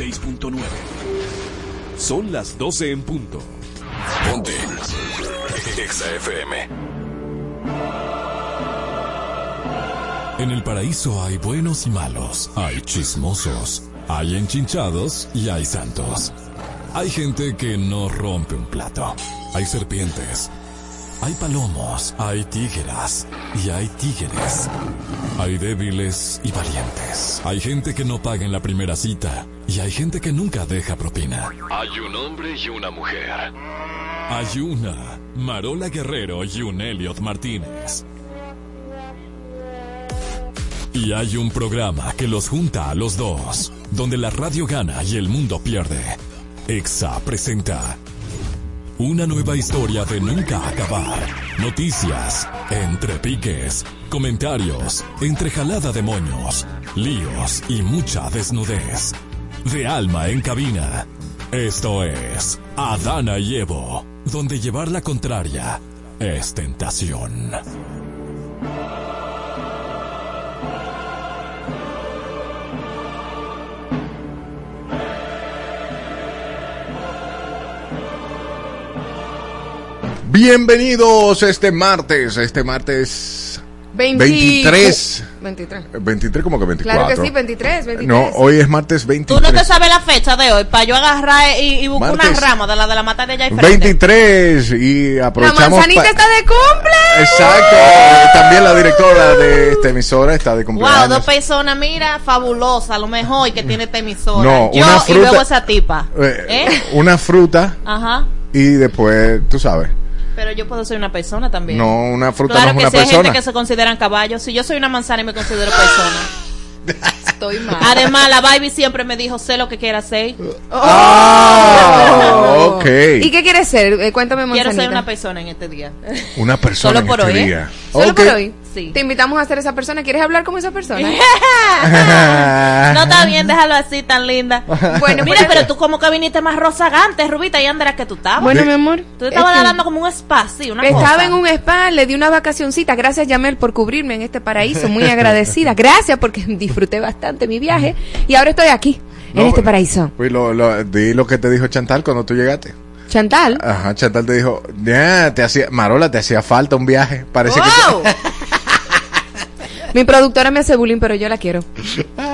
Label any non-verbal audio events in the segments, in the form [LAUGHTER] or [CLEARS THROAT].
96.9. Son las 12 en punto. Ponte. Exa FM. En el paraíso hay buenos y malos, hay chismosos, hay enchinchados y hay santos. Hay gente que no rompe un plato. Hay serpientes. Hay palomos, hay tígeras y hay tígeres. Hay débiles y valientes. Hay gente que no paga en la primera cita y hay gente que nunca deja propina. Hay un hombre y una mujer. Hay una Marola Guerrero y un Elliot Martínez. Y hay un programa que los junta a los dos, donde la radio gana y el mundo pierde. EXA presenta una nueva historia de nunca acabar. Noticias, entre piques, comentarios, entrejalada de moños, líos y mucha desnudez. De alma en cabina. Esto es Adana y Evo, donde llevar la contraria es tentación. Bienvenidos este martes, este martes 23. 23. 23 como que 24. Claro que sí, 23, 23. No, hoy es martes 23. Tú no te sabes la fecha de hoy para yo agarrar y, y buscar una rama de la de la mata de allá y 23 y aprovechamos. La manzanita está de cumple. Exacto. También la directora de esta emisora está de cumpleaños. Wow, dos personas, mira, fabulosa, lo mejor que tiene esta emisora. No, yo una fruta, y luego esa tipa. Eh, ¿Eh? Una fruta. Ajá. Y después, tú sabes. Pero yo puedo ser una persona también. No, una fruta claro no es una que persona. Hay gente que se consideran caballos. Si yo soy una manzana y me considero persona. Estoy mal. Además, la baby siempre me dijo, sé lo que quiera hacer. Oh, ok. ¿Y qué quieres ser? Eh, cuéntame, manzanita. Quiero ser una persona en este día. Una persona Solo por en este hoy, ¿eh? día. ¿Solo Okay. por hoy? Sí. Te invitamos a ser esa persona. ¿Quieres hablar como esa persona? [LAUGHS] [LAUGHS] no está bien, déjalo así, tan linda. Bueno, Mira, pues- pero tú como que viniste más rozagante, Rubita, y andas que tú estabas. Bueno, mi amor. tú estabas es que dando como un espacio, una Estaba cosa. en un spa, le di una vacacioncita. Gracias, Yamel, por cubrirme en este paraíso. Muy [LAUGHS] agradecida. Gracias porque disfruté bastante mi viaje. Y ahora estoy aquí, en este paraíso. Pues lo, lo, di lo que te dijo Chantal cuando tú llegaste. Chantal. Ajá, Chantal te dijo, ya, te hacía, Marola, te hacía falta un viaje. Parece que ¡Wow! Mi productora me hace bullying, pero yo la quiero.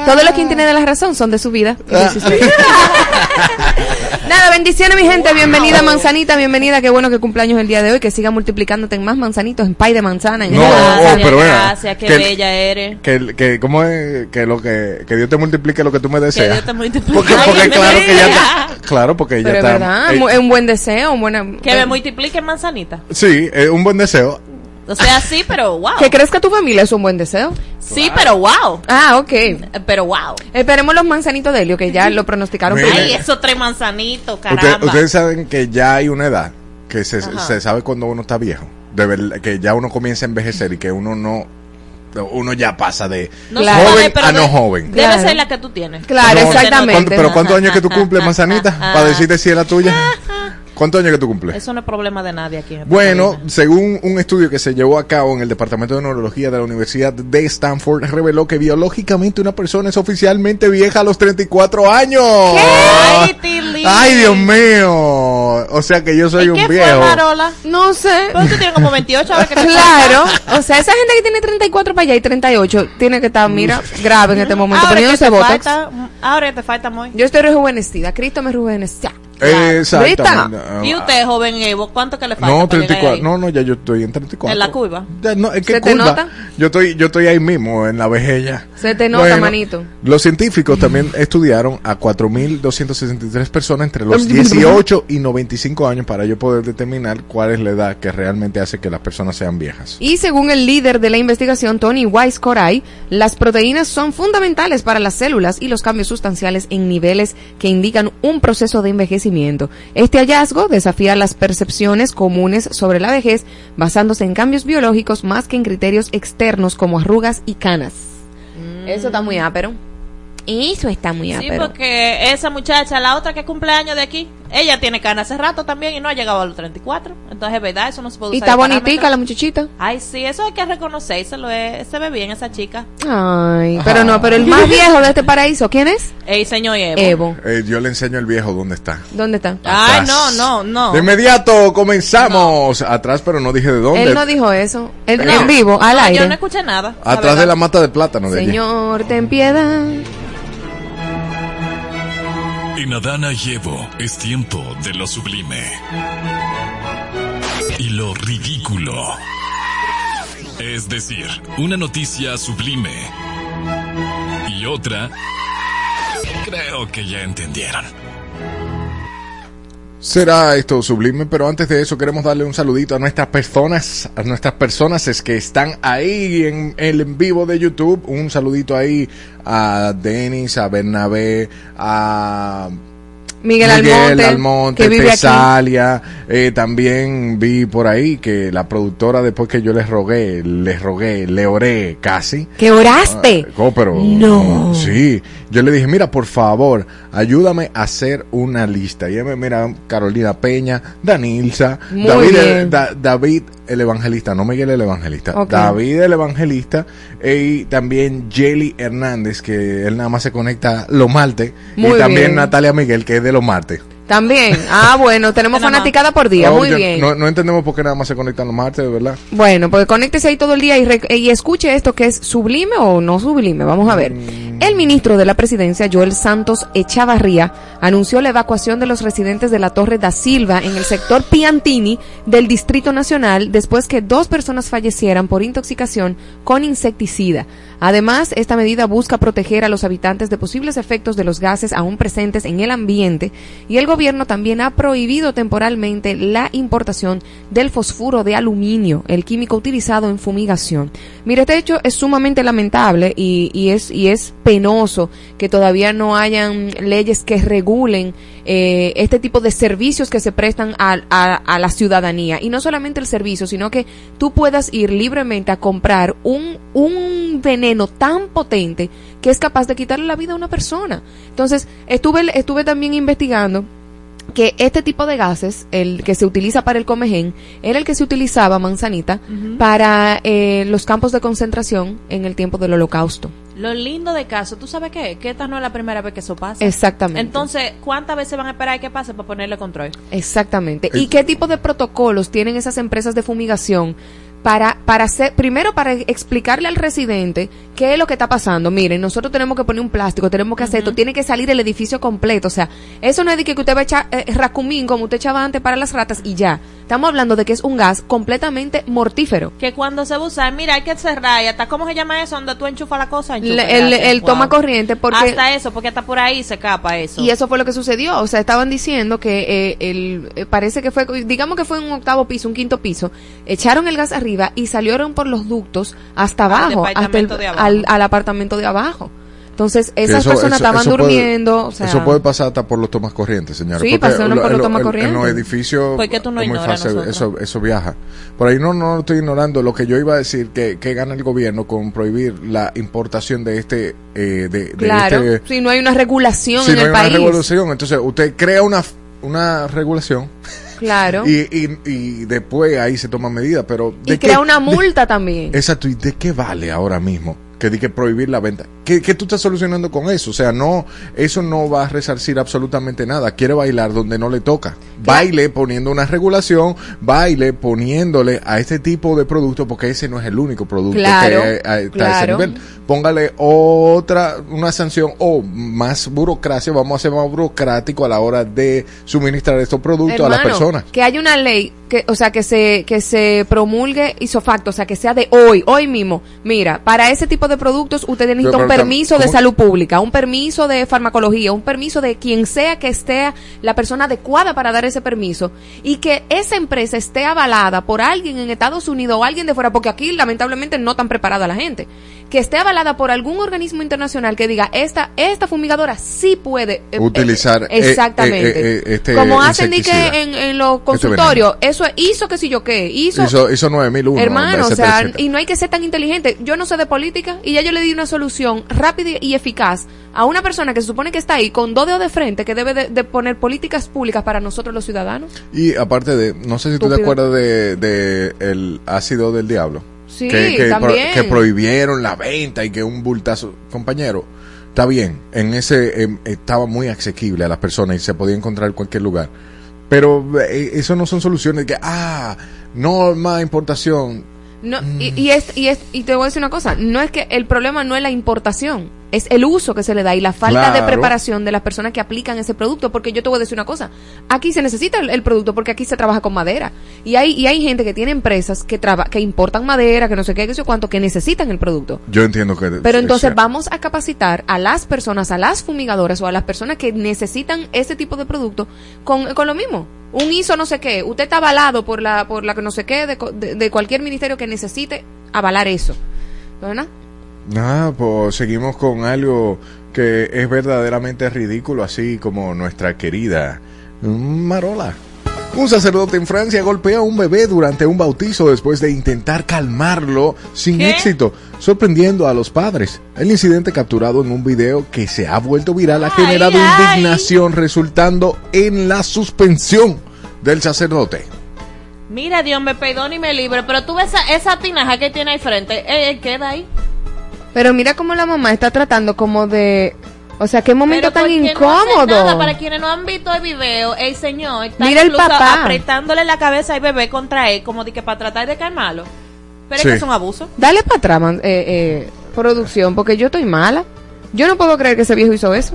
Todos los quien tienen la razón son de su vida. historia. [LAUGHS] [LAUGHS] Nada, bendiciones, mi gente. Bienvenida, manzanita. Bienvenida. Qué bueno que cumpleaños el día de hoy. Que siga multiplicándote en más manzanitos, en pay de manzana. En No, helado. oh, Gracias, pero bueno, gracias, qué que- bella eres. que, que, ¿cómo es? Que, lo que, que Dios te multiplique lo que tú me Que deseas. Dios te multiplique. Porque, claro que ya está, claro, porque ya Pero es está. verdad, eh, un buen deseo, un buena. Que me multiplique manzanita. sí, es un buen deseo. O sea, sí, pero wow. Que crezca tu familia es un buen deseo. Sí, pero wow. Ah, ok. Pero wow. Esperemos los manzanitos de Helio, que ya lo pronosticaron. Ay, esos tres manzanitos, Usted- caramba. ustedes saben que ya hay una edad que se, se sabe cuando uno está viejo. De verdad, que ya uno comienza a envejecer y que uno no. Uno ya pasa de No Claro. joven pero a no joven. Debe Claro. ser la que tú tienes. Claro, No, exactamente. ¿Cuánto- pero ¿cuántos [LAUGHS] años que tú cumples, manzanita? Ah. Para decirte si es la tuya. ¿Cuántos años que tú cumples? Eso no es problema de nadie aquí. en el Bueno, según un estudio que se llevó a cabo en el Departamento de Neurología de la Universidad de Stanford, reveló que biológicamente una persona es oficialmente vieja a los 34 años. Ay, Tilly. Ay, Dios mío. O sea que yo soy ¿Y un qué viejo. fue, Marola? No sé. Pero tú tienes como 28, a ver qué te Claro, o sea, esa gente que tiene 34 para allá y 38 tiene que estar, mira, grave en este momento, Ahora que te botox. falta, ahora que te falta muy. Yo estoy rejuvenecida, Cristo me rejuvenecía. Exactamente. Y usted, joven Evo, ¿cuánto que le falta? No, para llegar 34. ahí? No, no, ya yo estoy en 34. ¿En la curva? Ya, No, ¿en qué ¿Se te curva? nota? Yo estoy, yo estoy ahí mismo, en la vejez ya. Se te nota, manito. Los científicos también [LAUGHS] estudiaron a 4.263 personas entre los [LAUGHS] 18 y 95 años para yo poder determinar cuál es la edad que realmente hace que las personas sean viejas. Y según el líder de la investigación, Tony Weiss Coray, las proteínas son fundamentales para las células y los cambios sustanciales en niveles que indican un proceso de envejecimiento. Este hallazgo desafía las percepciones comunes sobre la vejez basándose en cambios biológicos más que en criterios externos como arrugas y canas. Eso está muy ápero. Eso está muy Sí, porque esa muchacha, la otra que cumple años de aquí, ella tiene cana hace rato también y no ha llegado a los 34. Entonces, es verdad, eso no se puede usar. Y está bonitica la muchachita. Ay, sí, eso hay que reconocérselo. Se ve bien esa chica. Ay, pero no, pero el más viejo de este paraíso, ¿quién es? El señor Evo. Evo. Eh, yo le enseño el viejo dónde está. ¿Dónde está? Ay, no, no, no. De inmediato comenzamos. Atrás, pero no dije de dónde. Él no dijo eso. Él, En vivo, al aire. Yo no escuché nada. Atrás de la mata de plátano de Señor, ten piedad. En Adana y Evo es tiempo de lo sublime. Y lo ridículo. Es decir, una noticia sublime. Y otra... Creo que ya entendieron. Será esto sublime, pero antes de eso queremos darle un saludito a nuestras personas, a nuestras personas es que están ahí en el en vivo de YouTube. Un saludito ahí a Denis, a Bernabé, a Miguel, Almonte, Almonte Tesalia. Eh, también vi por ahí que la productora, después que yo les rogué, les rogué, le oré casi. ¿Que oraste? Ah, pero, no. Sí, yo le dije, mira, por favor, ayúdame a hacer una lista. Y ella me mira, Carolina Peña, Danilza, David, El, David el Evangelista, no Miguel el Evangelista, David el Evangelista y también Jelly Hernández, que él nada más se conecta los martes, y también Natalia Miguel, que es de los martes. También. Ah, bueno, [LAUGHS] tenemos fanaticada por día. Muy bien. No, entendemos por qué nada más se conectan los martes, ¿verdad? Bueno, pues conéctese ahí todo el día y, escuche esto que es sublime o no sublime. Vamos a ver. Mm. El ministro de la presidencia, Joel Santos Echavarría, anunció la evacuación de los residentes de la Torre da Silva en el sector Piantini del Distrito Nacional después que dos personas fallecieran por intoxicación con insecticida. Además, esta medida busca proteger a los habitantes de posibles efectos de los gases aún presentes en el ambiente y el gobierno también ha prohibido temporalmente la importación del fosfuro de aluminio, el químico utilizado en fumigación. Mire, este hecho es sumamente lamentable y, es, y es penoso que todavía no hayan leyes que regulen eh, este tipo de servicios que se prestan a, a, la ciudadanía. Y no solamente el servicio, sino que tú puedas ir libremente a comprar un, un veneno tan potente que es capaz de quitarle la vida a una persona. Entonces, estuve, estuve también investigando que este tipo de gases, el que se utiliza para el comején, era el que se utilizaba, manzanita, para eh, los campos de concentración en el tiempo del holocausto. Lo lindo de caso, ¿tú sabes qué? Que esta no es la primera vez que eso pasa. Exactamente. Entonces, ¿cuántas veces van a esperar que pase para ponerle control? Exactamente. ¿Y qué tipo de protocolos tienen esas empresas de fumigación para, para hacer, primero para explicarle al residente qué es lo que está pasando. Miren, nosotros tenemos que poner un plástico, tenemos que hacer esto, tiene que salir el edificio completo. O sea, eso no es de que usted va a echar eh, racumín como usted echaba antes para las ratas y ya. Estamos hablando de que es un gas completamente mortífero. Que cuando se usa, mira, hay que cerrar y hasta, ¿cómo se llama eso? Donde tú enchufas la cosa. el, toma corriente porque... Hasta eso, porque hasta por ahí se capa eso. Y eso fue lo que sucedió. O sea, estaban diciendo que eh, el, eh, parece que fue, digamos que fue un octavo piso, un quinto piso, echaron el gas arriba y salieron por los ductos hasta abajo, hasta el, Al, al apartamento de abajo. Entonces, esas personas estaban durmiendo. eso puede pasar hasta por los tomas corrientes, señora. Sí, pasaron por los tomas corrientes. En los edificios ¿Por tú no es muy fácil, eso, eso viaja. Por ahí no, no estoy ignorando lo que yo iba a decir, que, que gana el gobierno con prohibir la importación de este... Eh, de, claro, este, si no hay una regulación si en no el hay país. una regulación, entonces usted crea una, una regulación. Claro. y, y, y, después ahí se toma medidas, pero... y crea una multa también. Exacto, ¿y de qué vale ahora mismo? Que di que prohibir la venta. ¿Qué, ¿Qué, tú estás solucionando con eso? O sea, no, eso no va a resarcir absolutamente nada. Quiere bailar donde no le toca. Baile poniendo una regulación, baile poniéndole a este tipo de producto, porque ese no es el único producto que está a ese nivel. Póngale otra, una sanción o más burocracia, vamos a ser más burocrático a la hora de suministrar estos productos a las personas. Que haya una ley que, o sea, que se, que se promulgue isofacto, o sea, que sea de hoy, hoy mismo. Mira, para ese tipo de productos usted necesita un permiso de salud pública, un permiso de farmacología, un permiso de quien sea que esté la persona adecuada para dar ese permiso y que esa empresa esté avalada por alguien en Estados Unidos o alguien de fuera, porque aquí lamentablemente no tan preparada la gente, que esté avalada por algún organismo internacional que diga, esta, esta fumigadora sí puede eh, utilizar eh, exactamente. Eh, este Como hacen en, en los este consultorios, eso hizo que si yo qué, hizo... Hizo, 9001. Hermano, o sea, y no hay que ser tan inteligente. Yo no sé de política y ya yo le di una solución rápida y eficaz a una persona que se supone que está ahí con dos dedos de frente que debe de, de poner políticas públicas para nosotros los ciudadanos. Y aparte de, no sé si tú te acuerdas de, de el ácido del diablo. Sí, que, que, pro- también. que prohibieron la venta y que un bultazo. Compañero, está bien, en ese em, estaba muy asequible a las personas y se podía encontrar en cualquier lugar. Pero eh, eso no son soluciones que, ah, no más importación. No, y, y, es, y, es, y te voy a decir una cosa, no es que el problema no es la importación, es el uso que se le da y la falta de preparación de las personas que aplican ese producto, porque yo te voy a decir una cosa, aquí se necesita el, el producto porque aquí se trabaja con madera y hay, y hay gente que tiene empresas que, traba, que importan madera, que no sé qué, que sé cuánto, que necesitan el producto. Yo entiendo que... Pero entonces vamos a capacitar a las personas, a las fumigadoras o a las personas que necesitan ese tipo de producto con, con lo mismo. Un ISO no sé qué, usted está avalado por la por la que no sé qué de, de- de cualquier ministerio que necesite avalar eso. ¿Verdad? Nada, pues seguimos con algo que es verdaderamente ridículo, así como nuestra querida Marola. Un sacerdote en Francia golpea a un bebé durante un bautizo después de intentar calmarlo sin ¿Qué? éxito, sorprendiendo a los padres. El incidente capturado en un video que se ha vuelto viral ha generado ay. indignación resultando en la suspensión del sacerdote. Mira, Dios me perdone y me libre, pero tú ves esa, esa tinaja que tiene ahí frente, eh, eh, queda ahí. Pero mira cómo la mamá está tratando como de... O sea, qué momento Pero tan no incómodo. nada, para quienes no han visto el video, el señor está Mira el incluso papá. apretándole la cabeza al bebé contra él, como de que para tratar de calmarlo. Pero Sí. es que es un abuso. Dale para atrás, man- eh, eh, producción, porque yo estoy mala. Yo no puedo creer que ese viejo hizo eso.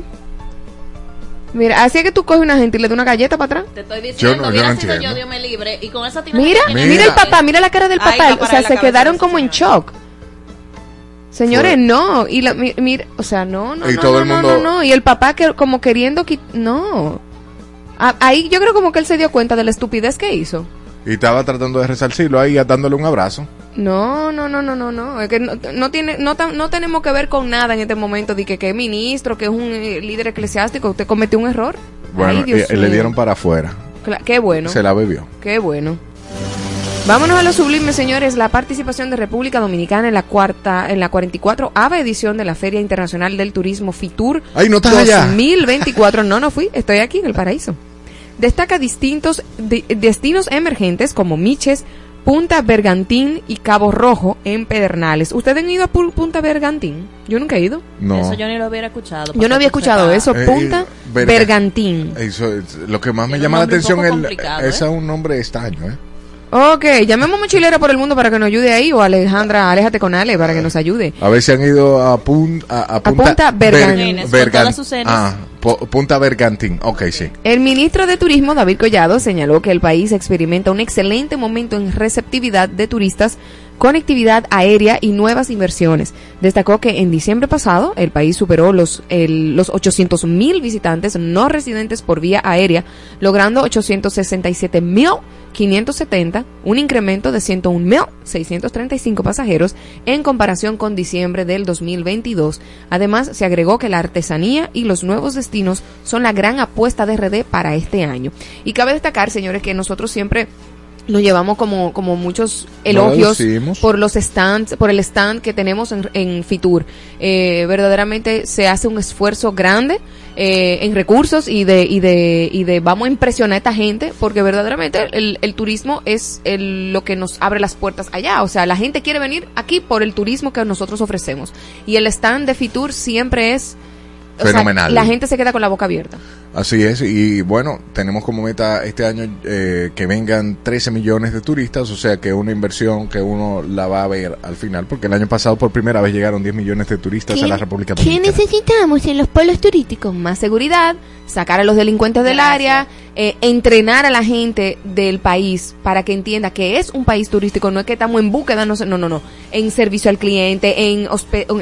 Mira, así es que tú coges una gente y le das una galleta para atrás. Te estoy diciendo, Yo no- yo hubiera no sido entiendo. yo, Dios me libre, y con esa Mira, mira, Mira. el papá, mira la cara del papá. o sea, se quedaron como en shock. Señores, Fue- no. Y la, mi- mira, o sea, no, no, Y no, todo no, el no, mundo- no, no. Y el papá que como queriendo que no. A- ahí yo creo como que él se dio cuenta de la estupidez que hizo. Y estaba tratando de resarcirlo ahí, dándole un abrazo. No, no, no, no, no, no. Es que no, no tiene, no, tan- no tenemos que ver con nada en este momento de que, que es ministro, que es un eh, líder eclesiástico. Usted cometió un error. Bueno, Ay, Dios y- le dieron para afuera. Cla- qué bueno. Se la bebió. Qué bueno. Vámonos a lo sublime, señores. La participación de República Dominicana en la cuarta, en la 44 ava edición de la Feria Internacional del Turismo FITUR Ay, no estás allá. 2024. No, no fui. Estoy aquí en el paraíso. Destaca distintos de- destinos emergentes como Miches, Punta Bergantín y Cabo Rojo en Pedernales. ¿Ustedes han ido a Pu- Punta Bergantín? Yo nunca he ido. No. Eso yo ni lo hubiera escuchado. Yo no había escuchado eso. Eh, Punta eh, Berga- Bergantín. Eso es- lo que más me llama la atención es complicado, es ¿eh? un nombre estaño, ¿eh? Ok, llamemos mochilera por el mundo para que nos ayude ahí o Alejandra, aléjate con Ale para que nos ayude. A ver si han ido a, pun- a, a Punta, Punta Bergan- Nenes, con todas sus cenas. Ah, Punta Bergantín. Ok, sí. El ministro de Turismo, David Collado, señaló que el país experimenta un excelente momento en receptividad de turistas, conectividad aérea y nuevas inversiones. Destacó que en diciembre pasado el país superó los, el- los 800 mil visitantes no residentes por vía aérea, logrando 867 mil 570, un incremento de 101 mil 635 pasajeros en comparación con diciembre del 2022. Además, se agregó que la artesanía y los nuevos destinos son la gran apuesta de RD para este año. Y cabe destacar, señores, que nosotros siempre nos llevamos como, como muchos elogios por los stands, por el stand que tenemos en, en Fitur. Eh, verdaderamente se hace un esfuerzo grande eh, en recursos y de, y de, y de vamos a impresionar a esta gente porque verdaderamente el, el turismo es el- lo que nos abre las puertas allá. O sea, la gente quiere venir aquí por el turismo que nosotros ofrecemos. Y el stand de Fitur siempre es o sea, Fenomenal. la gente se queda con la boca abierta. Así es, y bueno, tenemos como meta este año eh, que vengan 13 millones de turistas, o sea que una inversión que uno la va a ver al final, porque el año pasado por primera vez llegaron 10 millones de turistas a la República ¿Qué Dominicana. necesitamos en los pueblos turísticos? Más seguridad, sacar a los delincuentes del área, eh, entrenar a la gente del país para que entienda que es un país turístico, no es que estamos en búsqueda, no, no, no, no, en servicio al cliente, en,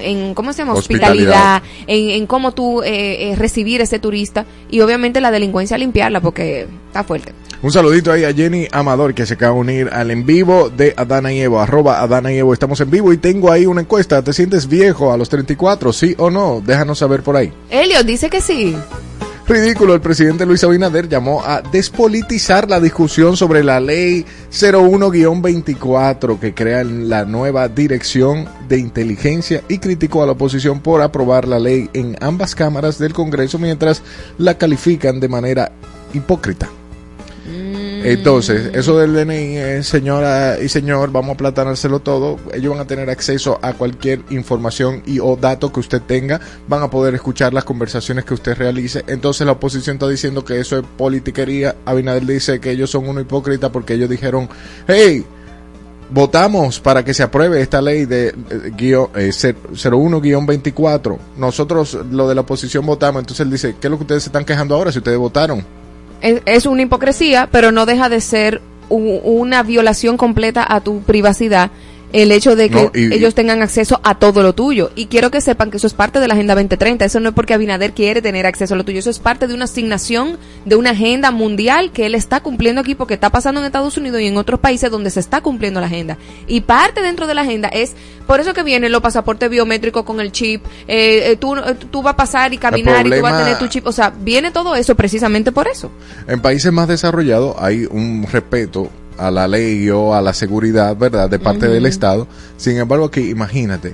en ¿cómo se llama? Hospitalidad. Hospitalidad, en, en cómo tú eh, eh, recibir ese turista y obviamente la delincuencia limpiarla porque está fuerte. Un saludito ahí a Jenny Amador que se acaba de unir al en vivo de Adana y Evo, arroba Adana y Evo, estamos en vivo y tengo ahí una encuesta, ¿te sientes viejo a los 34? ¿Sí o no? Déjanos saber por ahí. Elliot dice que sí. Ridículo, el presidente Luis Abinader llamó a despolitizar la discusión sobre la ley 01-24 que crea la nueva dirección de inteligencia y criticó a la oposición por aprobar la ley en ambas cámaras del Congreso mientras la califican de manera hipócrita. Entonces, eso del DNI, señora y señor, vamos a platanárselo todo. Ellos van a tener acceso a cualquier información y o dato que usted tenga. Van a poder escuchar las conversaciones que usted realice. Entonces, la oposición está diciendo que eso es politiquería. Abinader dice que ellos son uno hipócrita porque ellos dijeron, hey, votamos para que se apruebe esta ley de eh, guion, eh, 01-24. Nosotros, lo de la oposición, votamos. Entonces él dice, ¿qué es lo que ustedes se están quejando ahora si ustedes votaron? Es, es una hipocresía, pero no deja de ser una violación completa a tu privacidad el hecho de que No, y- ellos tengan acceso a todo lo tuyo. Y quiero que sepan que eso es parte de la Agenda 2030. Eso no es porque Abinader quiere tener acceso a lo tuyo. Eso es parte de una asignación de una agenda mundial que él está cumpliendo aquí porque está pasando en Estados Unidos y en otros países donde se está cumpliendo la agenda. Y parte dentro de la agenda es, por eso que vienen los pasaportes biométricos con el chip. eh, eh, tú, eh, tú vas a pasar y caminar y tú vas a tener tu chip. O sea, viene todo eso precisamente por eso. En países más desarrollados hay un respeto a la ley o a la seguridad, ¿verdad?, de parte del Estado. Sin embargo, aquí, imagínate,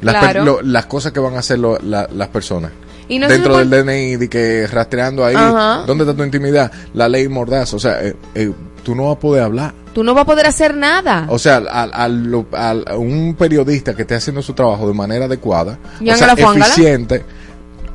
las, per- Claro. lo- las cosas que van a hacer lo- la- las personas. Y no se Dentro del DNI, de que rastreando ahí, Ajá. ¿dónde está tu intimidad? La ley mordaz, o sea, eh, eh, tú no vas a poder hablar. Tú no vas a poder hacer nada. O sea, al, al- a un periodista que esté haciendo su trabajo de manera adecuada, ¿Ya o sea, fuángala?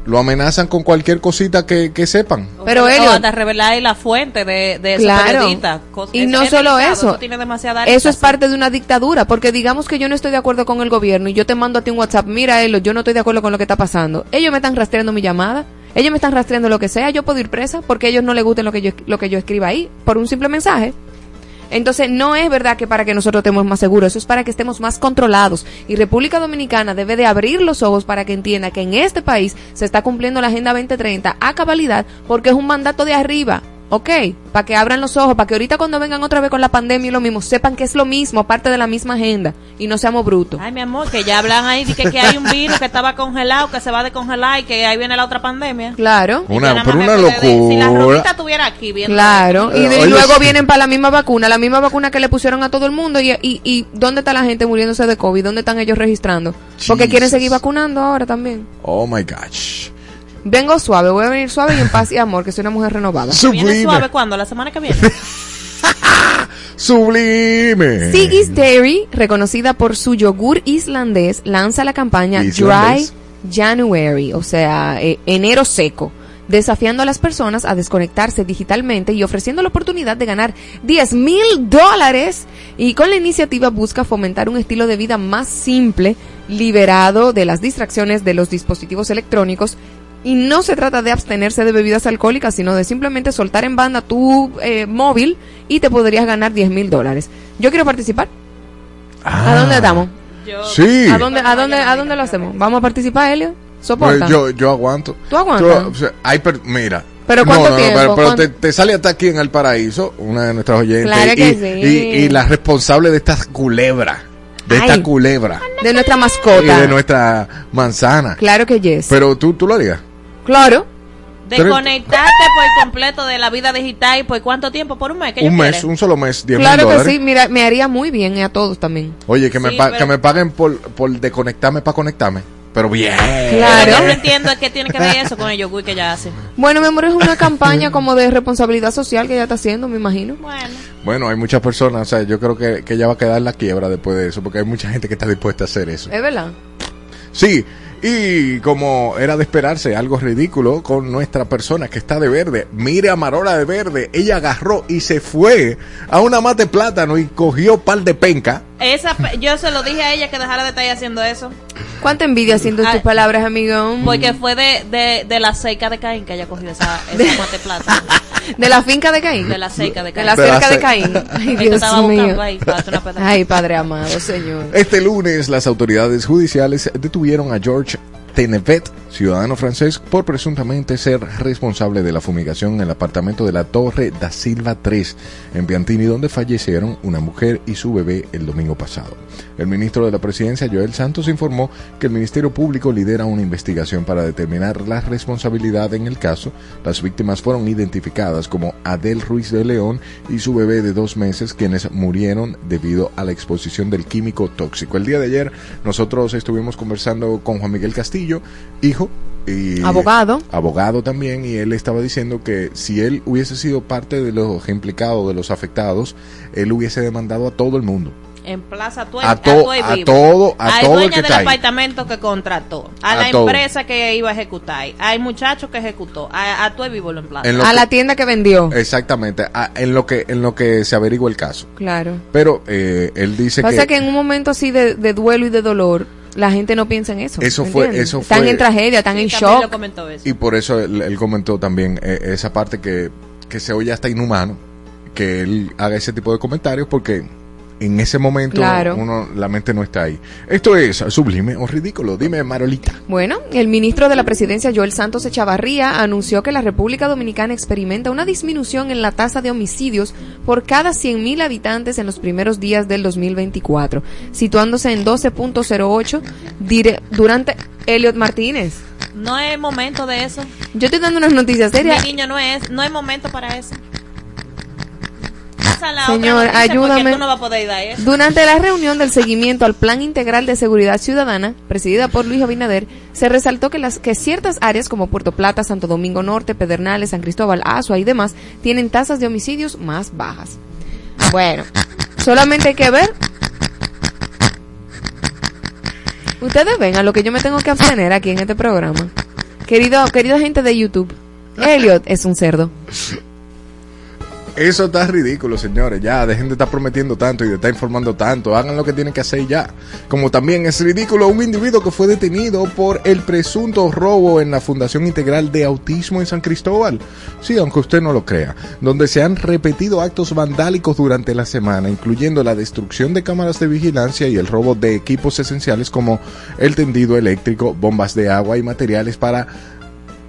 Lo amenazan con cualquier cosita que, que sepan. Pero ellos- hasta revelar ahí la fuente de, de Claro. periodista. Y es- no solo delicado, eso. tiene demasiada Eso es parte de una dictadura, porque digamos que yo no estoy de acuerdo con el gobierno y yo te mando a ti un WhatsApp, mira Elo, yo no estoy de acuerdo con lo que está pasando. Ellos me están rastreando mi llamada, ellos me están rastreando lo que sea, yo puedo ir presa porque a ellos no les gusta lo que yo lo que yo escriba ahí por un simple mensaje. Entonces, no es verdad que para que nosotros estemos más seguros, eso es para que estemos más controlados. Y República Dominicana debe de abrir los ojos para que entienda que en este país se está cumpliendo la Agenda 2030 a cabalidad porque es un mandato de arriba. ¿Ok? Para que abran los ojos, para que ahorita cuando vengan otra vez con la pandemia y lo mismo, sepan que es lo mismo, parte de la misma agenda y no seamos brutos. Ay, mi amor, que ya hablan ahí de que, que hay un virus que estaba congelado, que se va a descongelar y que ahí viene la otra pandemia. Claro. Una- pero una de- Si la locura. Romita estuviera aquí viendo Claro, y, de- y Oye, luego sí. vienen para la misma vacuna, la misma vacuna que le pusieron a todo el mundo. Y, y, y ¿dónde está la gente muriéndose de COVID? ¿Dónde están ellos registrando? Porque quieren seguir vacunando ahora también. Oh my gosh. Vengo suave, voy a venir suave y en paz y amor, que soy una mujer renovada. ¿Que ¿Viene Sublime. suave cuándo? ¿La semana que viene? [LAUGHS] Sublime. Siggy's Dairy, reconocida por su yogur islandés, lanza la campaña Islandés. Dry January, o sea, eh, enero seco, desafiando a las personas a desconectarse digitalmente y ofreciendo la oportunidad de ganar 10 mil dólares. Y con la iniciativa busca fomentar un estilo de vida más simple, liberado de las distracciones de los dispositivos electrónicos. Y no se trata de abstenerse de bebidas alcohólicas, sino de simplemente soltar en banda tu eh, móvil y te podrías ganar 10 mil dólares. Yo quiero participar. ¿A dónde estamos? Yo- Sí. ¿A dónde, a dónde, a dónde lo hacemos? ¿Vamos a participar, Helio? ¿Soporta? Pues yo, yo aguanto. ¿Tú aguantas? o sea, hay per- mira. ¿Pero cuánto no, no, tiempo? pero, pero ¿Cuánto? te, te sale hasta aquí en el paraíso, una de nuestras oyentes. Claro y, que y- sí. y- y la responsable de esta culebra. De esta culebra. De nuestra Y mascota. de nuestra manzana. Claro que yes. Pero tú, tú lo harías. Claro. Desconectarte por completo de la vida digital y por cuánto tiempo, por un mes. ¿Qué Un mes, un solo mes, 10 mil Claro que dólares. sí. Mira, me haría muy bien y a todos también. Oye, que me, Sí, pa- pero- que me paguen por, por desconectarme para conectarme. Pero bien. Claro. Lo que no entiendo es que tiene que ver eso con el yogur que ella hace. Bueno, mi amor, es una campaña como de responsabilidad social que ella está haciendo, me imagino. Bueno, Bueno, hay muchas personas, o sea, yo creo que, que ella va a quedar en la quiebra después de eso, porque hay mucha gente que está dispuesta a hacer eso. Es verdad. Sí, y como era de esperarse, algo ridículo con nuestra persona que está de verde. Mire a Marola de verde, ella agarró y se fue a una mate de plátano y cogió par de penca. esa, pe- yo se lo dije a ella que dejara de estar haciendo eso. ¿Cuánta envidia siento tus palabras, amigo? Porque fue de, de, de la seca de Caín que ella cogió esa, esa mate plata. [LAUGHS] De la finca de Caín. De la seca de Caín. De la cerca de Caín. [LAUGHS] Ay, Dios estaba mío. buscando ahí para hacer una pedazo. Ay, Padre amado, Señor. Este lunes las autoridades judiciales detuvieron a George Tenevet, ciudadano francés, por presuntamente ser responsable de la fumigación en el apartamento de la Torre da Silva 3 en Piantini, donde fallecieron una mujer y su bebé el domingo pasado. El ministro de la Presidencia, Joel Santos, informó que el Ministerio Público lidera una investigación para determinar la responsabilidad en el caso. Las víctimas fueron identificadas como Adel Ruiz de León y su bebé de dos meses, quienes murieron debido a la exposición del químico tóxico. El día de ayer nosotros estuvimos conversando con Juan Miguel Castillo, hijo y Abogado. abogado también y él estaba diciendo que si él hubiese sido parte de los implicados de los afectados él hubiese demandado a todo el mundo En Plaza Tue, A to- a Vivo. todo- a Hay todo el dueña que del apartamento que contrató. A, A la todo. empresa que iba a ejecutar. Hay muchachos que ejecutó. A, a Tue Vivo lo en Plaza. En lo A que- la tienda que vendió. exactamente a- en lo que en lo que se averigua el caso Claro. pero eh, él dice Pasa que, que en un momento así de, de duelo y de dolor, la gente no piensa en eso. Eso ¿me fue- entiendes? eso Están fue- en tragedia, están Sí, en lo shock. comentó eso. y por eso él, él comentó también eh, esa parte que, que se oye hasta inhumano que él haga ese tipo de comentarios porque en ese momento Claro. uno la mente no está ahí esto es sublime o ridículo dime Marolita Bueno, el ministro de la Presidencia, Joel Santos Echavarría, anunció que la República Dominicana experimenta una disminución en la tasa de homicidios por cada 100.000 habitantes en los primeros días del 2024, situándose en 12.08 dire- durante Elliot Martínez. No es momento de eso. Yo estoy dando unas noticias Mi serias. niño no es, no es momento para eso. Pasa la otra Señor, porque ayúdame. tú no vas a poder ir a eso. Durante la reunión del seguimiento al Plan Integral de Seguridad Ciudadana, presidida por Luis Abinader, se resaltó que, las, que ciertas áreas como Puerto Plata, Santo Domingo Norte, Pedernales, San Cristóbal, Azua y demás tienen tasas de homicidios más bajas. Bueno, solamente hay que ver. Ustedes ven a lo que yo me tengo que abstener aquí en este programa. Querido, querida gente de YouTube, Elliot es un cerdo. Eso está ridículo, señores. Ya, dejen de estar prometiendo tanto y de estar informando tanto. Hagan lo que tienen que hacer ya. Como también es ridículo un individuo que fue detenido por el presunto robo en la Fundación Integral de Autismo en San Cristóbal. Sí, aunque usted no lo crea. Donde se han repetido actos vandálicos durante la semana, incluyendo la destrucción de cámaras de vigilancia y el robo de equipos esenciales como el tendido eléctrico, bombas de agua y materiales para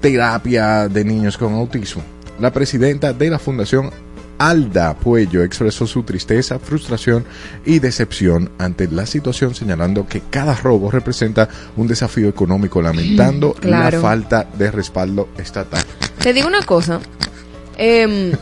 terapia de niños con autismo. La presidenta de la Fundación Alda Puello expresó su tristeza, frustración y decepción ante la situación, señalando que cada robo representa un desafío económico, lamentando [CLEARS THROAT] Claro. la falta de respaldo estatal. Te digo una cosa. em,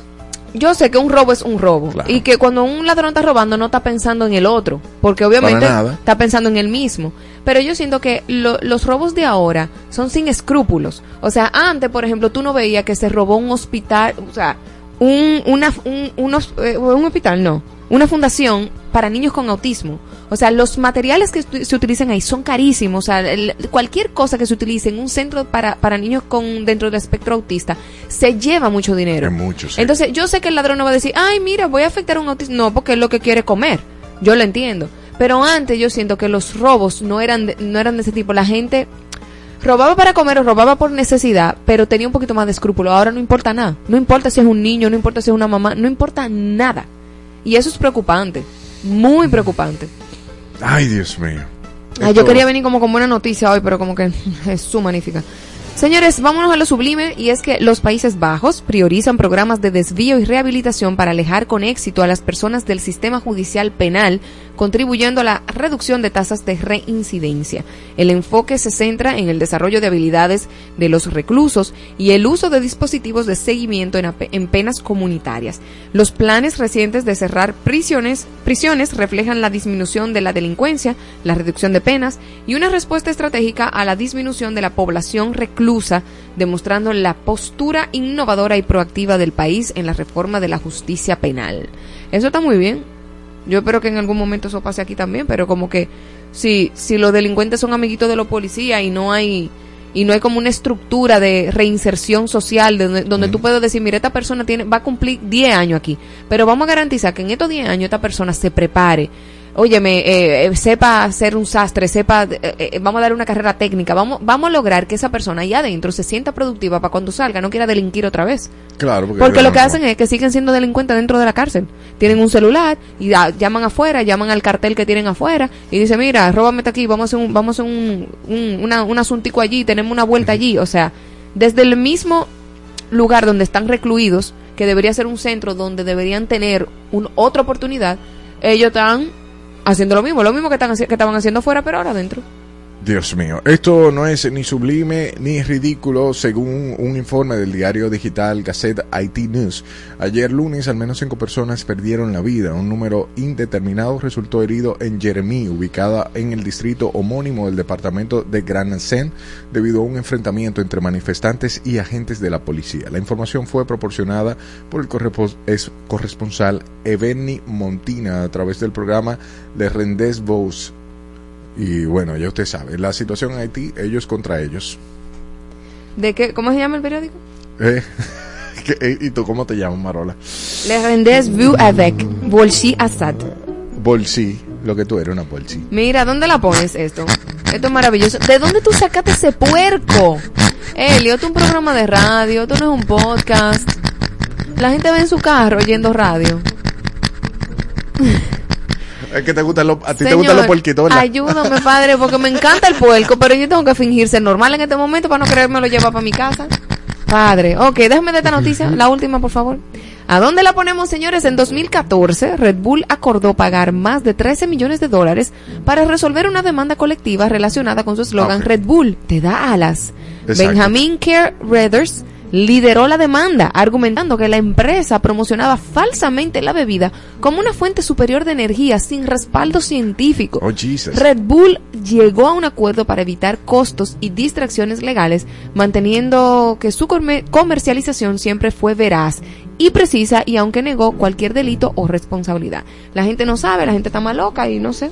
yo sé que un robo es un robo. Claro. Y que cuando un ladrón está robando no está pensando en el otro. Porque obviamente está pensando en el mismo. Pero yo siento que lo- los robos de ahora son sin escrúpulos. O sea, antes, por ejemplo, tú no veías que se robó un hospital. O sea, un, una, un, unos- eh, un hospital, no. Una fundación para niños con autismo. O sea, los materiales que se utilizan ahí son carísimos. O sea, el- cualquier cosa que se utilice en un centro para, para niños con dentro del espectro autista se lleva mucho dinero. Es mucho, sí. Entonces, yo sé que el ladrón no va a decir, ay, mira, voy a afectar a un autista. No, porque es lo que quiere comer. Yo lo entiendo. Pero antes yo siento que los robos no eran de, no eran de ese tipo. La gente robaba para comer o robaba por necesidad, pero tenía un poquito más de escrúpulo. Ahora no importa nada. No importa si es un niño, no importa si es una mamá, no importa nada. Y eso es preocupante. Muy preocupante. Ay, Dios mío. Ay, yo quería venir como con buena noticia hoy, pero como que [LAUGHS] es su magnífica. Señores, vámonos a lo sublime y es que los Países Bajos priorizan programas de desvío y rehabilitación para alejar con éxito a las personas del sistema judicial penal, contribuyendo a la reducción de tasas de reincidencia. El enfoque se centra en el desarrollo de habilidades de los reclusos y el uso de dispositivos de seguimiento en, en penas comunitarias. Los planes recientes de cerrar prisiones, prisiones reflejan la disminución de la delincuencia, la reducción de penas y una respuesta estratégica a la disminución de la población reclusa, demostrando la postura innovadora y proactiva del país en la reforma de la justicia penal. Eso está muy bien. Yo espero que en algún momento eso pase aquí también, pero como que si, si los delincuentes son amiguitos de los policías y no hay y no hay como una estructura de reinserción social de donde, donde tú puedes decir, mira, esta persona tiene va a cumplir 10 años aquí, pero vamos a garantizar que en estos 10 años esta persona se prepare óyeme, eh, eh, sepa ser un sastre, sepa, eh, eh, vamos a darle una carrera técnica, vamos, vamos a lograr que esa persona ahí adentro se sienta productiva para cuando salga, no quiera delinquir otra vez. Claro, porque, Porque lo que hacen es que siguen siendo delincuentes dentro de la cárcel. Tienen un celular y da- llaman afuera, llaman al cartel que tienen afuera y dicen, mira, róbame aquí, vamos a hacer un, vamos a hacer un, un, una- un asuntico allí, tenemos una vuelta allí. O sea, desde el mismo lugar donde están recluidos, que debería ser un centro donde deberían tener un, otra oportunidad, ellos están haciendo lo mismo, lo mismo que, están, que estaban haciendo afuera, pero ahora adentro. Dios mío, esto no es ni sublime ni ridículo según un informe del diario digital Gazette IT News. Ayer lunes al menos cinco personas perdieron la vida. Un número indeterminado resultó herido en Jeremy, ubicada en el distrito homónimo del departamento de Grand Seine, debido a un enfrentamiento entre manifestantes y agentes de la policía. La información fue proporcionada por el corresponsal Eveni Montina a través del programa Le Rendes Vos y bueno, ya usted sabe, la situación en Haití, ellos contra ellos. ¿De qué? ¿Cómo se llama el periódico? Eh, [LAUGHS] ¿qué- eh, ¿Y tú cómo te llamas, Marola? Les rendez vous avec Bolshi Assad. Bolsi, lo que tú eres, una bolsi. Mira, ¿dónde la pones esto? Esto es maravilloso. ¿De dónde tú sacaste ese puerco? Elio, esto es un programa de radio, esto no es un podcast. La gente va en su carro oyendo radio. [LAUGHS] Es que te gustan los, a ti te gustan los puerquitos, ¿verdad? Ayúdame, padre, porque me encanta el puerco, pero yo tengo que fingir ser normal en este momento para no querérmelo llevar para mi casa. Padre, ok, déjame de esta noticia, la última, por favor. ¿A dónde la ponemos, señores? En 2014, Red Bull acordó pagar más de 13 millones de dólares para resolver una demanda colectiva relacionada con su eslogan. Red Bull, te da alas. Exacto. Benjamin Kerr Redders lideró la demanda, argumentando que la empresa promocionaba falsamente la bebida como una fuente superior de energía sin respaldo científico. Oh. Red Bull llegó a un acuerdo para evitar costos y distracciones legales, manteniendo que su comer- comercialización siempre fue veraz y precisa y aunque negó cualquier delito o responsabilidad. La gente no sabe, la gente está más loca y no sé.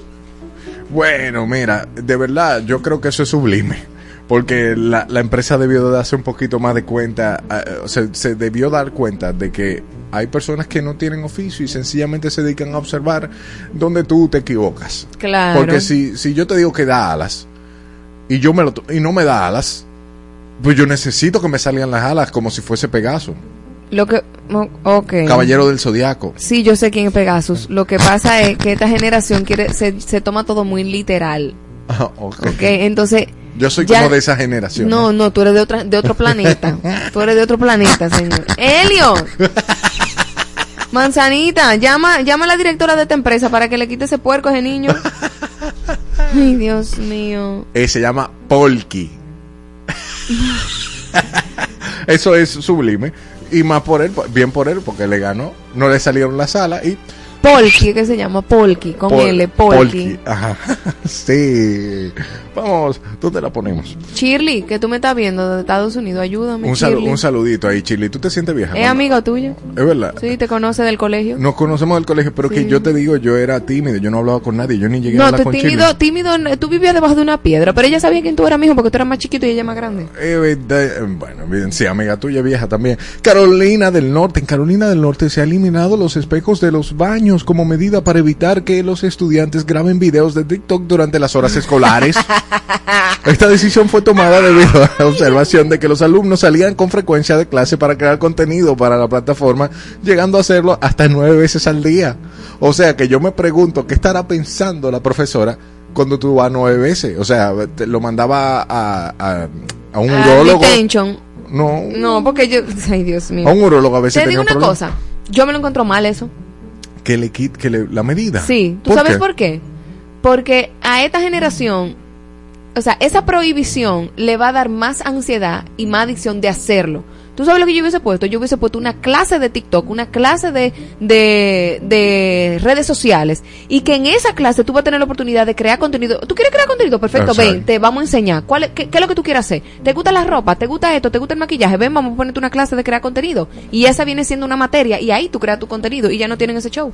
Bueno, mira, de verdad, yo creo que eso es sublime. Porque la, la empresa debió de darse un poquito más de cuenta, eh, se, se debió dar cuenta de que hay personas que no tienen oficio y sencillamente se dedican a observar donde tú te equivocas. Claro. Porque si, si yo te digo que da alas y yo me lo y no me da alas, pues yo necesito que me salgan las alas como si fuese Pegaso, Lo que o- ok. caballero del zodiaco. Sí, yo sé quién es Pegasus. Lo que pasa es que esta generación quiere se, se toma todo muy literal. Ah, [LAUGHS] ok. ¿Ok? Entonces. Yo soy ya- como de esa generación. No, no, tú eres de, otra, de otro planeta. [LAUGHS] tú eres de otro planeta, señor. ¡Helio! Manzanita, llama, llama a la directora de esta empresa para que le quite ese puerco a ese niño. [LAUGHS] Ay, Dios mío. Eh, se llama Polki. Eso es sublime. Y más por él, bien por él, porque le ganó. No le salieron las alas y. Polki, que se llama Polki, con Pol- L, Polki. Ajá. [LAUGHS] Sí. Vamos, ¿dónde la ponemos? Shirley, que tú me estás viendo de Estados Unidos, ayúdame. Un, salu- Shirley. un saludito ahí, Chile. ¿Tú te sientes vieja? ¿Es amigo tuyo? Es verdad. Sí, te conoce del colegio. Nos conocemos del colegio, pero que yo te digo, yo era tímido, yo no hablaba con nadie, yo ni llegué a No, hablar tú con tímido, tímido, tú vivías debajo de una piedra, pero ella sabía quién tú eras, mijo, porque tú eras más chiquito y ella más grande. Eh, eh, bueno, bien, sí, amiga tuya vieja también. Carolina del Norte. En Carolina del Norte se ha eliminado los espejos de los baños como medida para evitar que los estudiantes graben videos de TikTok durante las horas escolares. [LAUGHS] Esta decisión fue tomada debido a la observación de que los alumnos salían con frecuencia de clase para crear contenido para la plataforma, llegando a hacerlo hasta nueve veces al día. O sea que yo me pregunto, ¿qué estará pensando la profesora cuando tú vas nueve veces? O sea, te lo mandaba a, a, a un Ah, urólogo. detention. No, No, porque yo, [LAUGHS] ay Dios mío. a un urólogo a veces Te digo un una problema. cosa, yo me lo encuentro mal eso. Que le quit, que le, la medida. Sí, ¿tú sabes por qué? Porque a esta generación, o sea, esa prohibición le va a dar más ansiedad y más adicción de hacerlo. ¿Tú sabes lo que yo hubiese puesto? Yo hubiese puesto una clase de TikTok, una clase de, de, de redes sociales, y que en esa clase tú vas a tener la oportunidad de crear contenido. ¿Tú quieres crear contenido? Perfecto, Exacto. ven, te vamos a enseñar. ¿Cuál qué, qué es lo que tú quieres hacer? ¿Te gusta la ropa? ¿Te gusta esto? ¿Te gusta el maquillaje? Ven, vamos a ponerte una clase de crear contenido. Y esa viene siendo una materia, y ahí tú creas tu contenido, y ya no tienen ese show.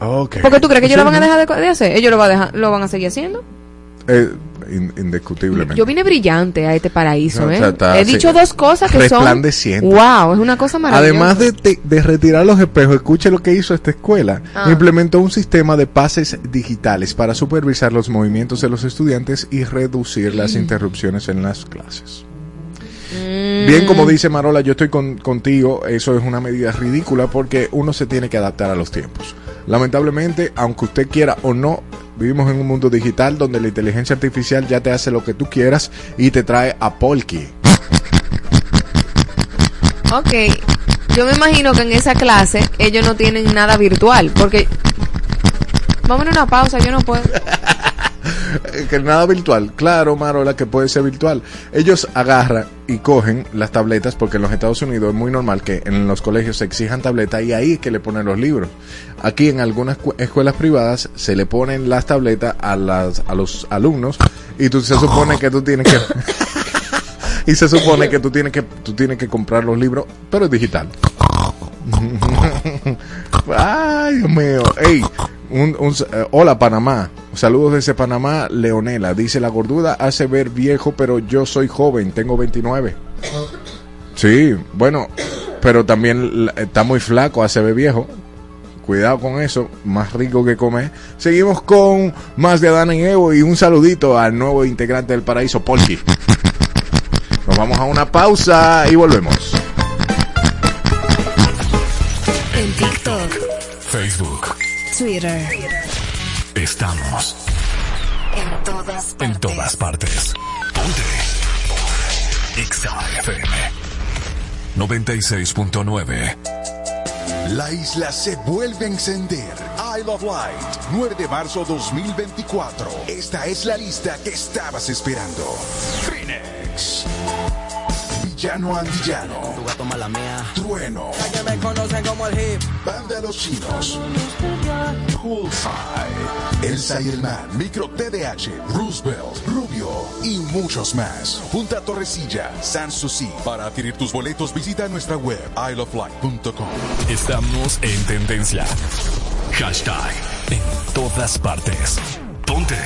Ok. ¿Por qué tú crees que ellos lo van a dejar de, de hacer? Ellos lo, va a dejar, lo van a seguir haciendo. Eh, in- indiscutiblemente. Yo vine brillante a este paraíso, No, o ¿eh? sea, está He dicho dos cosas que son... resplandeciente. Wow, es una cosa maravillosa. Además de, retirar los espejos, escuche lo que hizo esta escuela. Ah. Implementó un sistema de pases digitales para supervisar los movimientos de los estudiantes y reducir las Mm. interrupciones en las clases. Bien, como dice Marola, yo estoy con- contigo, eso es una medida ridícula porque uno se tiene que adaptar a los tiempos. Lamentablemente, aunque usted quiera o no, vivimos en un mundo digital donde la inteligencia artificial ya te hace lo que tú quieras y te trae a Polky. Ok, yo me imagino que en esa clase ellos no tienen nada virtual, porque... Vamos a una pausa, yo no puedo. [LAUGHS] Que nada virtual. Claro, Marola, que puede ser virtual. Ellos agarran y cogen las tabletas, porque en los Estados Unidos es muy normal que en los colegios se exijan tabletas y ahí es que le ponen los libros. Aquí en algunas cu- escuelas privadas se le ponen las tabletas a, las, a los alumnos y tú se supone que tú tienes que... [LAUGHS] y se supone que tú tienes que tú tienes que comprar los libros, pero es digital. [LAUGHS] Ay, Dios mío. Ey, un, un- eh, hola Panamá. Saludos desde Panamá, Leonela. Dice la gorduda hace ver viejo, pero yo soy joven, tengo 29. Sí, bueno, pero también está muy flaco, hace ver viejo. Cuidado con eso, más rico que comer. Seguimos con más de Adana y Evo y un saludito al nuevo integrante del paraíso, Polky. Nos vamos a una pausa y volvemos. En TikTok, Facebook. Twitter, Estamos en todas partes. en todas partes. Ponte. Exa FM 96.9. La isla se vuelve a encender. Isle of Light, 9 de marzo 2024. Esta es la lista que estabas esperando. Phoenix. Villano Antillano. Tu gato mala mía. Trueno. Que me conocen como el hip. Banda Los Chinos. Poolside. Elsa y el Man. Micro TDH. Roosevelt. Rubio. Y muchos más. Junta Torrecilla. Sanssouci. Para adquirir tus boletos visita nuestra web isleoflight.com. Estamos en tendencia. Hashtag en todas partes. Ponte.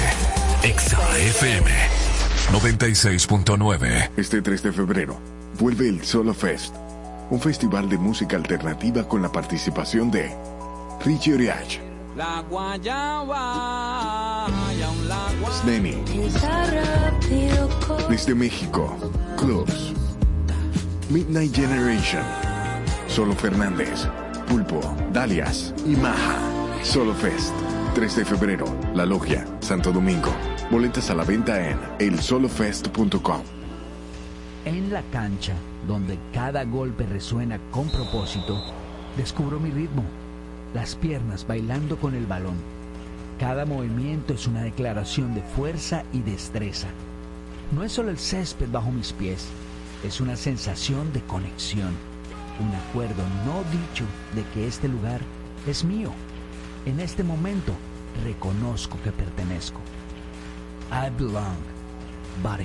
Exa FM 96.9. Este 3 de febrero vuelve el Solo Fest, un festival de música alternativa con la participación de Richie Oriach, La guayaba. desde México, Clubs, Midnight Generation, Solo Fernández, Pulpo, Dalias y Maja. Solo Fest, 3 de febrero, La Logia, Santo Domingo. Boletas a la venta en elsolofest.com. En la cancha, donde cada golpe resuena con propósito, descubro mi ritmo, las piernas bailando con el balón. Cada movimiento es una declaración de fuerza y destreza. No es solo el césped bajo mis pies, es una sensación de conexión, un acuerdo no dicho de que este lugar es mío. En este momento reconozco que pertenezco. I belong. Body.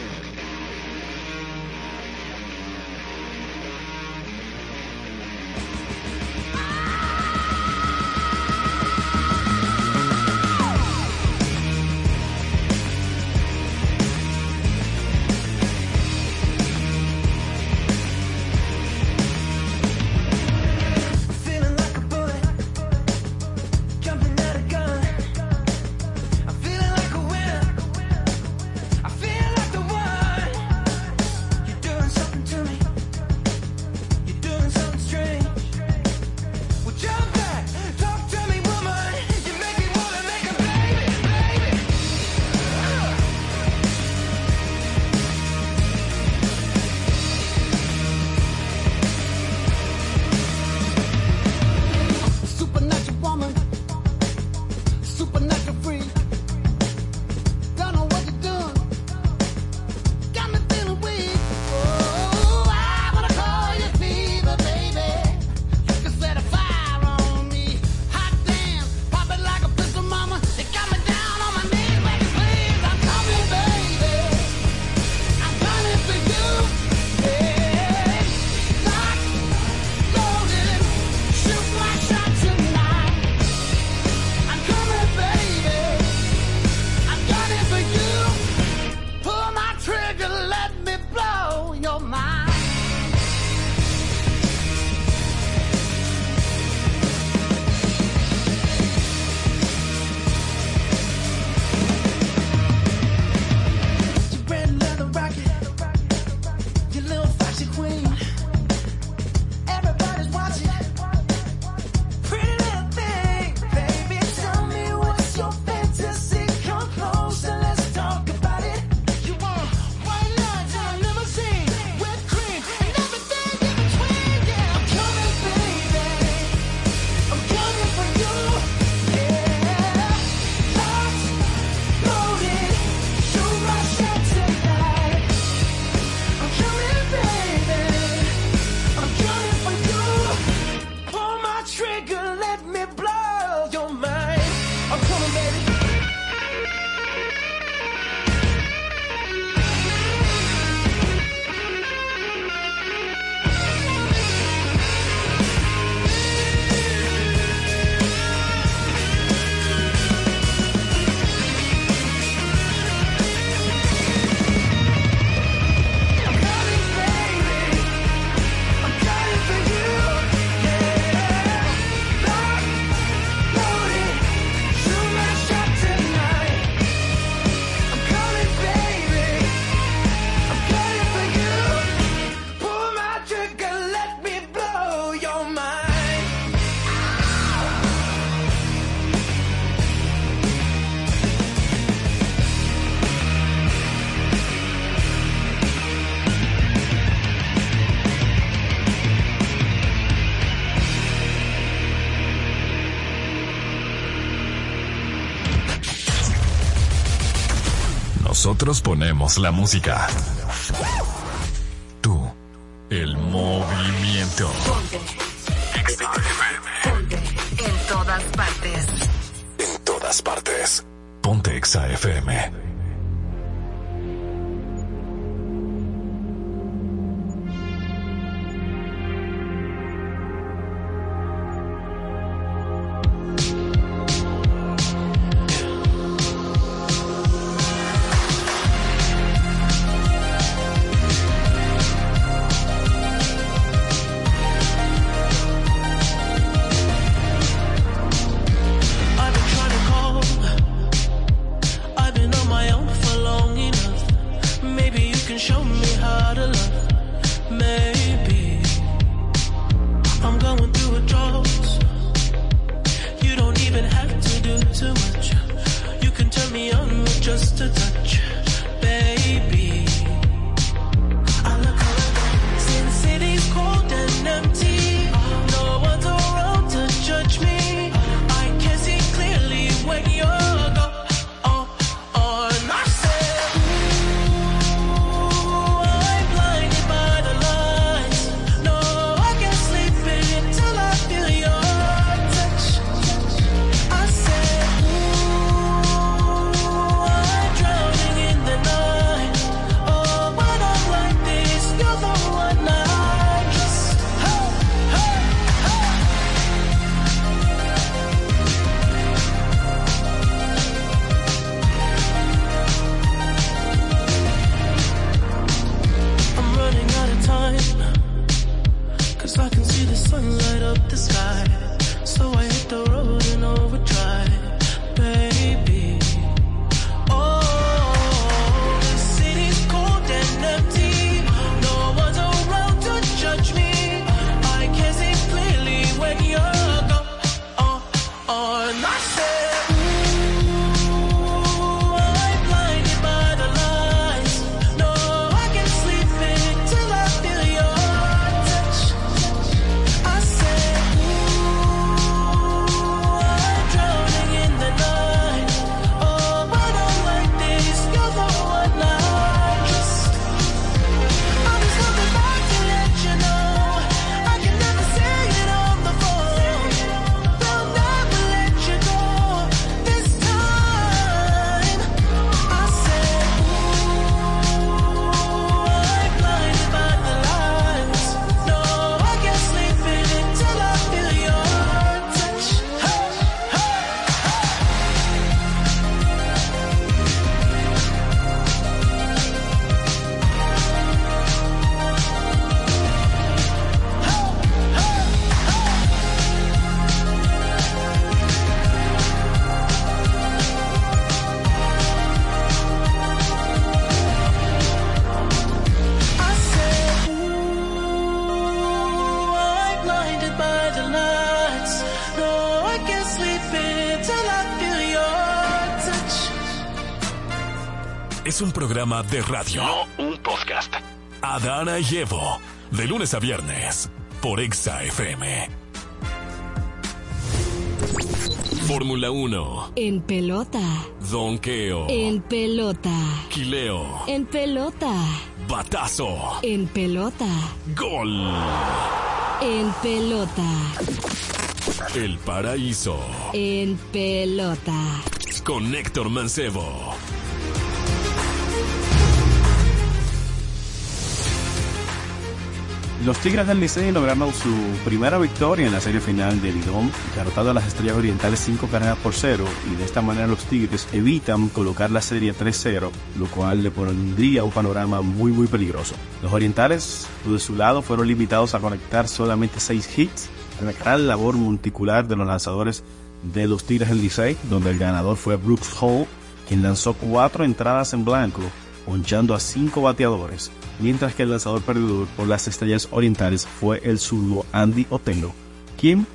Nosotros ponemos la música. Tú, el movimiento. Ponte. Ponte. En todas partes. En todas partes. Ponte Exa FM. Programa de radio. No un podcast. Adana y Evo. De lunes a viernes. Por Exa FM. Fórmula 1. En pelota. Donqueo. En pelota. Quileo. En pelota. Batazo. En pelota. Gol. En pelota. El paraíso. En pelota. Con Héctor Mancebo. Los Tigres del Licey lograron su primera victoria en la serie final del Lidón, derrotando a las Estrellas Orientales 5 carreras por 0 y de esta manera los Tigres evitan colocar la serie 3-0, lo cual le pondría un panorama muy muy peligroso. Los Orientales, de su lado, fueron limitados a conectar solamente 6 hits, la gran labor multicular de los lanzadores de los Tigres del Licey, donde el ganador fue Brooks Hall, quien lanzó 4 entradas en blanco, ponchando a 5 bateadores mientras que el lanzador perdedor por las estrellas orientales fue el zurdo Andy Otelo, quien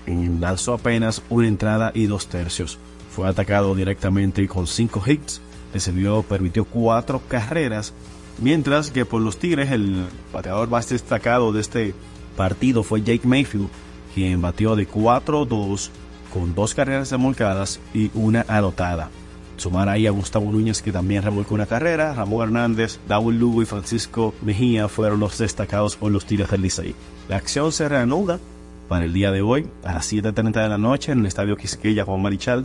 lanzó apenas una entrada y dos tercios. Fue atacado directamente con cinco hits, recibió, permitió cuatro carreras, mientras que por los Tigres el bateador más destacado de este partido fue Jake Mayfield, quien batió de 4-2 con dos carreras remolcadas y una anotada. Sumar ahí a Gustavo Núñez que también revolcó una carrera, Ramón Hernández, Daúl Lugo y Francisco Mejía fueron los destacados por los tiros del Licey. La acción se reanuda para el día de hoy a las 7.30 de la noche en el Estadio Quisqueya Juan Marichal